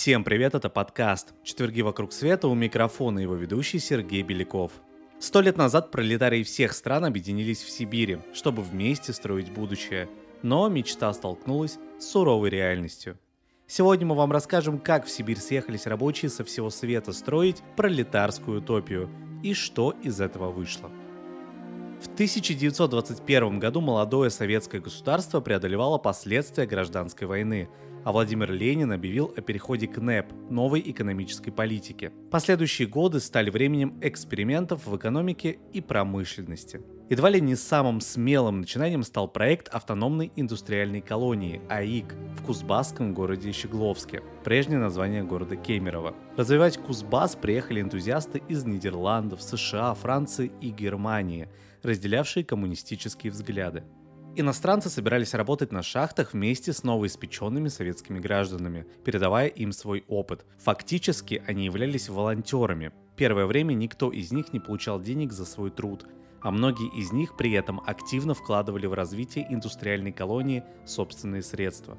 Всем привет, это подкаст «Четверги вокруг света» у микрофона его ведущий Сергей Беляков. Сто лет назад пролетарии всех стран объединились в Сибири, чтобы вместе строить будущее. Но мечта столкнулась с суровой реальностью. Сегодня мы вам расскажем, как в Сибирь съехались рабочие со всего света строить пролетарскую утопию и что из этого вышло. В 1921 году молодое советское государство преодолевало последствия гражданской войны – а Владимир Ленин объявил о переходе к НЭП – новой экономической политике. Последующие годы стали временем экспериментов в экономике и промышленности. Едва ли не самым смелым начинанием стал проект автономной индустриальной колонии АИК в Кузбасском городе Щегловске, прежнее название города Кемерово. Развивать Кузбасс приехали энтузиасты из Нидерландов, США, Франции и Германии, разделявшие коммунистические взгляды. Иностранцы собирались работать на шахтах вместе с новоиспеченными советскими гражданами, передавая им свой опыт. Фактически они являлись волонтерами. Первое время никто из них не получал денег за свой труд, а многие из них при этом активно вкладывали в развитие индустриальной колонии собственные средства.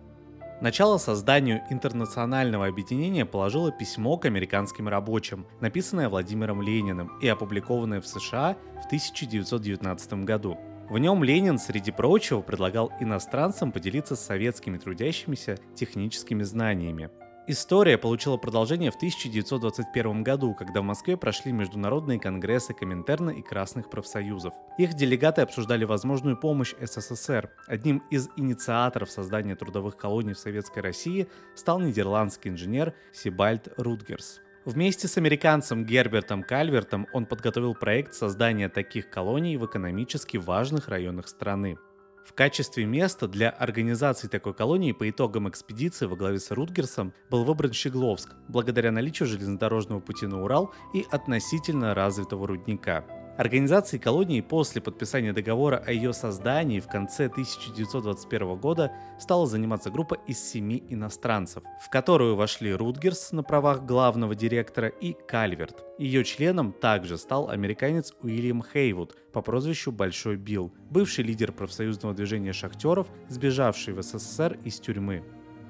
Начало созданию интернационального объединения положило письмо к американским рабочим, написанное Владимиром Лениным и опубликованное в США в 1919 году. В нем Ленин, среди прочего, предлагал иностранцам поделиться с советскими трудящимися техническими знаниями. История получила продолжение в 1921 году, когда в Москве прошли международные конгрессы Коминтерна и Красных профсоюзов. Их делегаты обсуждали возможную помощь СССР. Одним из инициаторов создания трудовых колоний в Советской России стал нидерландский инженер Сибальд Рутгерс. Вместе с американцем Гербертом Кальвертом он подготовил проект создания таких колоний в экономически важных районах страны. В качестве места для организации такой колонии по итогам экспедиции во главе с Рутгерсом был выбран Щегловск, благодаря наличию железнодорожного пути на Урал и относительно развитого рудника. Организацией колонии после подписания договора о ее создании в конце 1921 года стала заниматься группа из семи иностранцев, в которую вошли Рутгерс на правах главного директора и Кальверт. Ее членом также стал американец Уильям Хейвуд по прозвищу Большой Билл, бывший лидер профсоюзного движения шахтеров, сбежавший в СССР из тюрьмы.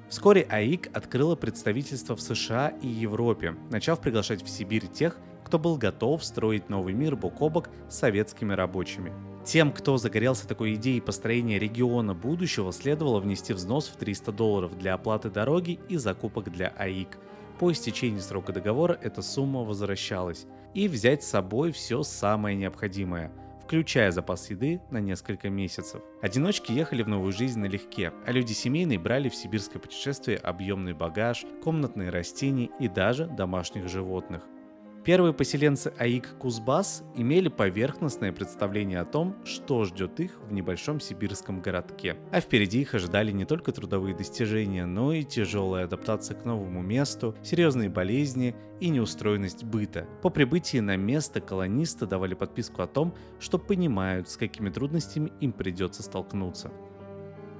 Вскоре АИК открыла представительство в США и Европе, начав приглашать в Сибирь тех, кто был готов строить новый мир бок о бок с советскими рабочими. Тем, кто загорелся такой идеей построения региона будущего, следовало внести взнос в 300 долларов для оплаты дороги и закупок для АИК. По истечении срока договора эта сумма возвращалась. И взять с собой все самое необходимое – включая запас еды на несколько месяцев. Одиночки ехали в новую жизнь налегке, а люди семейные брали в сибирское путешествие объемный багаж, комнатные растения и даже домашних животных. Первые поселенцы Аик Кузбасс имели поверхностное представление о том, что ждет их в небольшом сибирском городке. А впереди их ожидали не только трудовые достижения, но и тяжелая адаптация к новому месту, серьезные болезни и неустроенность быта. По прибытии на место колонисты давали подписку о том, что понимают, с какими трудностями им придется столкнуться.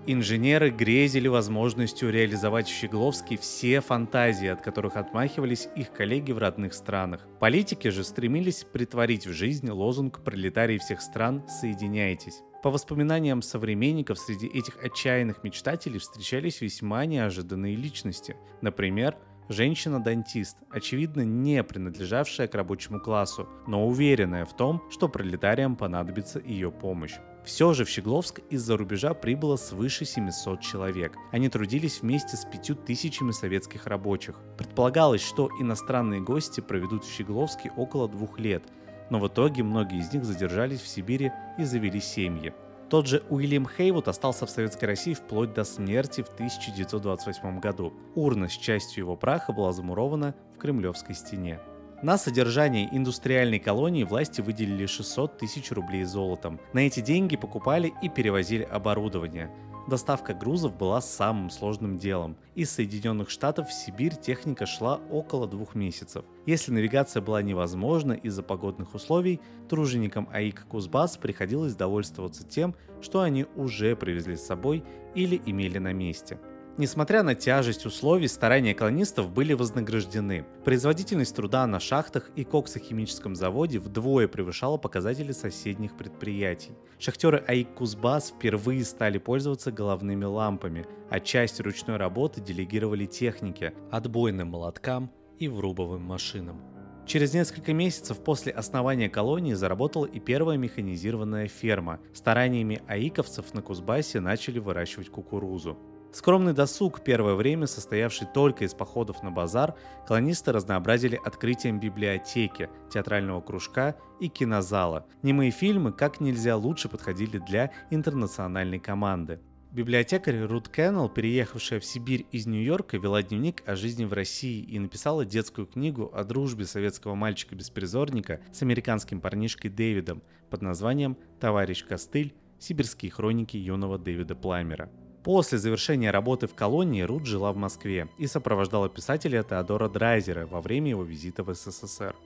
Инженеры грезили возможностью реализовать в Щегловске все фантазии, от которых отмахивались их коллеги в родных странах. Политики же стремились притворить в жизнь лозунг «Пролетарии всех стран, соединяйтесь». По воспоминаниям современников, среди этих отчаянных мечтателей встречались весьма неожиданные личности. Например, женщина-дантист, очевидно не принадлежавшая к рабочему классу, но уверенная в том, что пролетариям понадобится ее помощь. Все же в Щегловск из-за рубежа прибыло свыше 700 человек. Они трудились вместе с пятью тысячами советских рабочих. Предполагалось, что иностранные гости проведут в Щегловске около двух лет, но в итоге многие из них задержались в Сибири и завели семьи. Тот же Уильям Хейвуд остался в Советской России вплоть до смерти в 1928 году. Урна с частью его праха была замурована в Кремлевской стене. На содержание индустриальной колонии власти выделили 600 тысяч рублей золотом. На эти деньги покупали и перевозили оборудование. Доставка грузов была самым сложным делом. Из Соединенных Штатов в Сибирь техника шла около двух месяцев. Если навигация была невозможна из-за погодных условий, труженикам АИК Кузбасс приходилось довольствоваться тем, что они уже привезли с собой или имели на месте – Несмотря на тяжесть условий, старания колонистов были вознаграждены. Производительность труда на шахтах и коксохимическом заводе вдвое превышала показатели соседних предприятий. Шахтеры АИК Кузбасс впервые стали пользоваться головными лампами, а часть ручной работы делегировали технике, отбойным молоткам и врубовым машинам. Через несколько месяцев после основания колонии заработала и первая механизированная ферма. Стараниями аиковцев на Кузбассе начали выращивать кукурузу. Скромный досуг, первое время состоявший только из походов на базар, колонисты разнообразили открытием библиотеки, театрального кружка и кинозала. Немые фильмы как нельзя лучше подходили для интернациональной команды. Библиотекарь Рут Кеннелл, переехавшая в Сибирь из Нью-Йорка, вела дневник о жизни в России и написала детскую книгу о дружбе советского мальчика-беспризорника с американским парнишкой Дэвидом под названием «Товарищ Костыль. Сибирские хроники юного Дэвида Пламера». После завершения работы в колонии Рут жила в Москве и сопровождала писателя Теодора Драйзера во время его визита в СССР.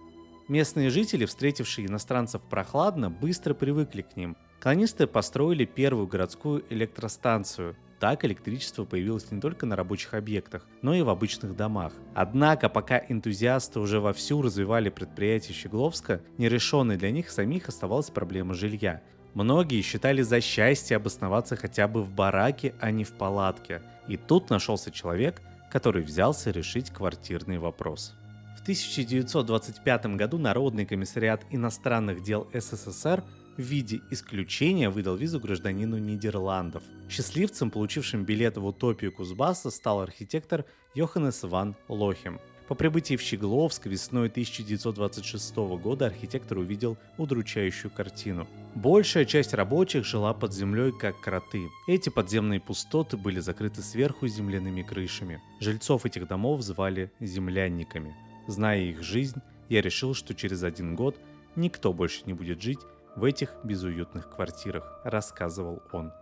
Местные жители, встретившие иностранцев прохладно, быстро привыкли к ним. Колонисты построили первую городскую электростанцию. Так электричество появилось не только на рабочих объектах, но и в обычных домах. Однако, пока энтузиасты уже вовсю развивали предприятие Щегловска, нерешенной для них самих оставалась проблема жилья. Многие считали за счастье обосноваться хотя бы в бараке, а не в палатке. И тут нашелся человек, который взялся решить квартирный вопрос. В 1925 году Народный комиссариат иностранных дел СССР в виде исключения выдал визу гражданину Нидерландов. Счастливцем, получившим билет в утопию Кузбасса, стал архитектор Йоханнес ван Лохем – по прибытии в Щегловск весной 1926 года архитектор увидел удручающую картину. Большая часть рабочих жила под землей, как кроты. Эти подземные пустоты были закрыты сверху земляными крышами. Жильцов этих домов звали землянниками. Зная их жизнь, я решил, что через один год никто больше не будет жить в этих безуютных квартирах, рассказывал он.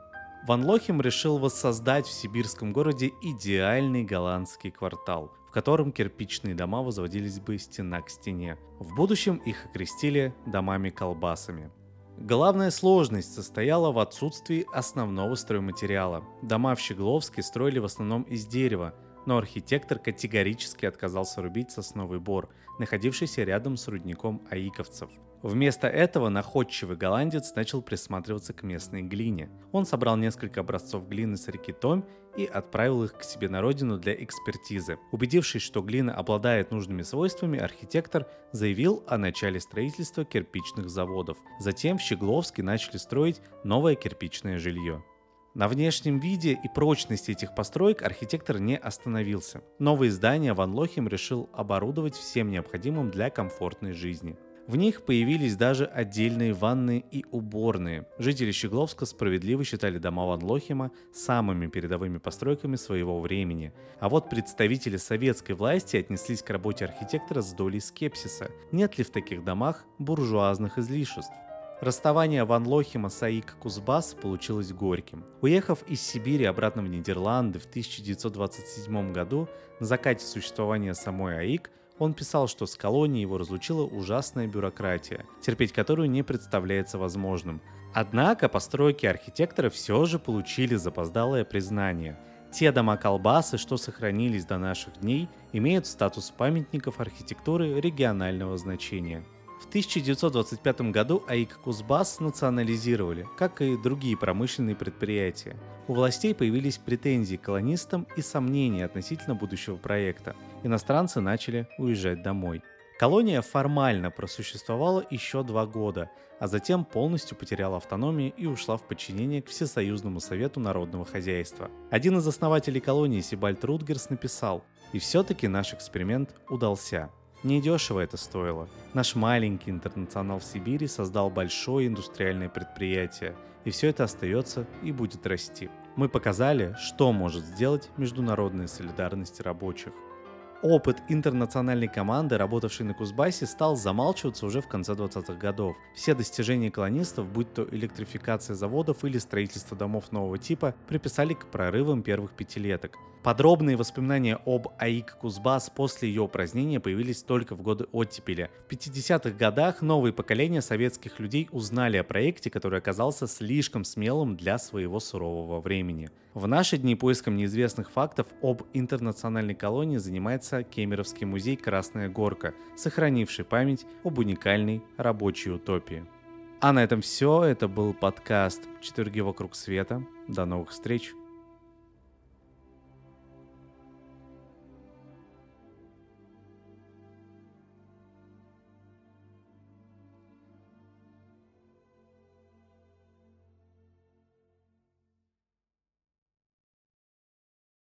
Ван Лохим решил воссоздать в сибирском городе идеальный голландский квартал, котором кирпичные дома возводились бы стена к стене. В будущем их окрестили домами-колбасами. Главная сложность состояла в отсутствии основного стройматериала. Дома в Щегловске строили в основном из дерева, но архитектор категорически отказался рубить сосновый бор, находившийся рядом с рудником аиковцев – Вместо этого находчивый голландец начал присматриваться к местной глине. Он собрал несколько образцов глины с реки Том и отправил их к себе на родину для экспертизы. Убедившись, что глина обладает нужными свойствами, архитектор заявил о начале строительства кирпичных заводов. Затем в Щегловске начали строить новое кирпичное жилье. На внешнем виде и прочности этих построек архитектор не остановился. Новые здания Ван Лохим решил оборудовать всем необходимым для комфортной жизни. В них появились даже отдельные ванны и уборные. Жители Щегловска справедливо считали дома Ван Лохима самыми передовыми постройками своего времени. А вот представители советской власти отнеслись к работе архитектора с долей скепсиса. Нет ли в таких домах буржуазных излишеств? Расставание Ван Лохима с Аик Кузбасс получилось горьким. Уехав из Сибири обратно в Нидерланды в 1927 году, на закате существования самой Аик – он писал, что с колонией его разлучила ужасная бюрократия, терпеть которую не представляется возможным. Однако постройки архитектора все же получили запоздалое признание. Те дома-колбасы, что сохранились до наших дней, имеют статус памятников архитектуры регионального значения – в 1925 году АИК Кузбасс национализировали, как и другие промышленные предприятия. У властей появились претензии к колонистам и сомнения относительно будущего проекта. Иностранцы начали уезжать домой. Колония формально просуществовала еще два года, а затем полностью потеряла автономию и ушла в подчинение к Всесоюзному совету народного хозяйства. Один из основателей колонии Сибальт Рутгерс написал, «И все-таки наш эксперимент удался. Недешево это стоило. Наш маленький интернационал в Сибири создал большое индустриальное предприятие, и все это остается и будет расти. Мы показали, что может сделать международная солидарность рабочих. Опыт интернациональной команды, работавшей на Кузбассе, стал замалчиваться уже в конце 20-х годов. Все достижения колонистов, будь то электрификация заводов или строительство домов нового типа, приписали к прорывам первых пятилеток. Подробные воспоминания об АИК Кузбасс после ее упразднения появились только в годы оттепели. В 50-х годах новые поколения советских людей узнали о проекте, который оказался слишком смелым для своего сурового времени. В наши дни поиском неизвестных фактов об интернациональной колонии занимается Кемеровский музей «Красная горка», сохранивший память об уникальной рабочей утопии. А на этом все. Это был подкаст «Четверги вокруг света». До новых встреч!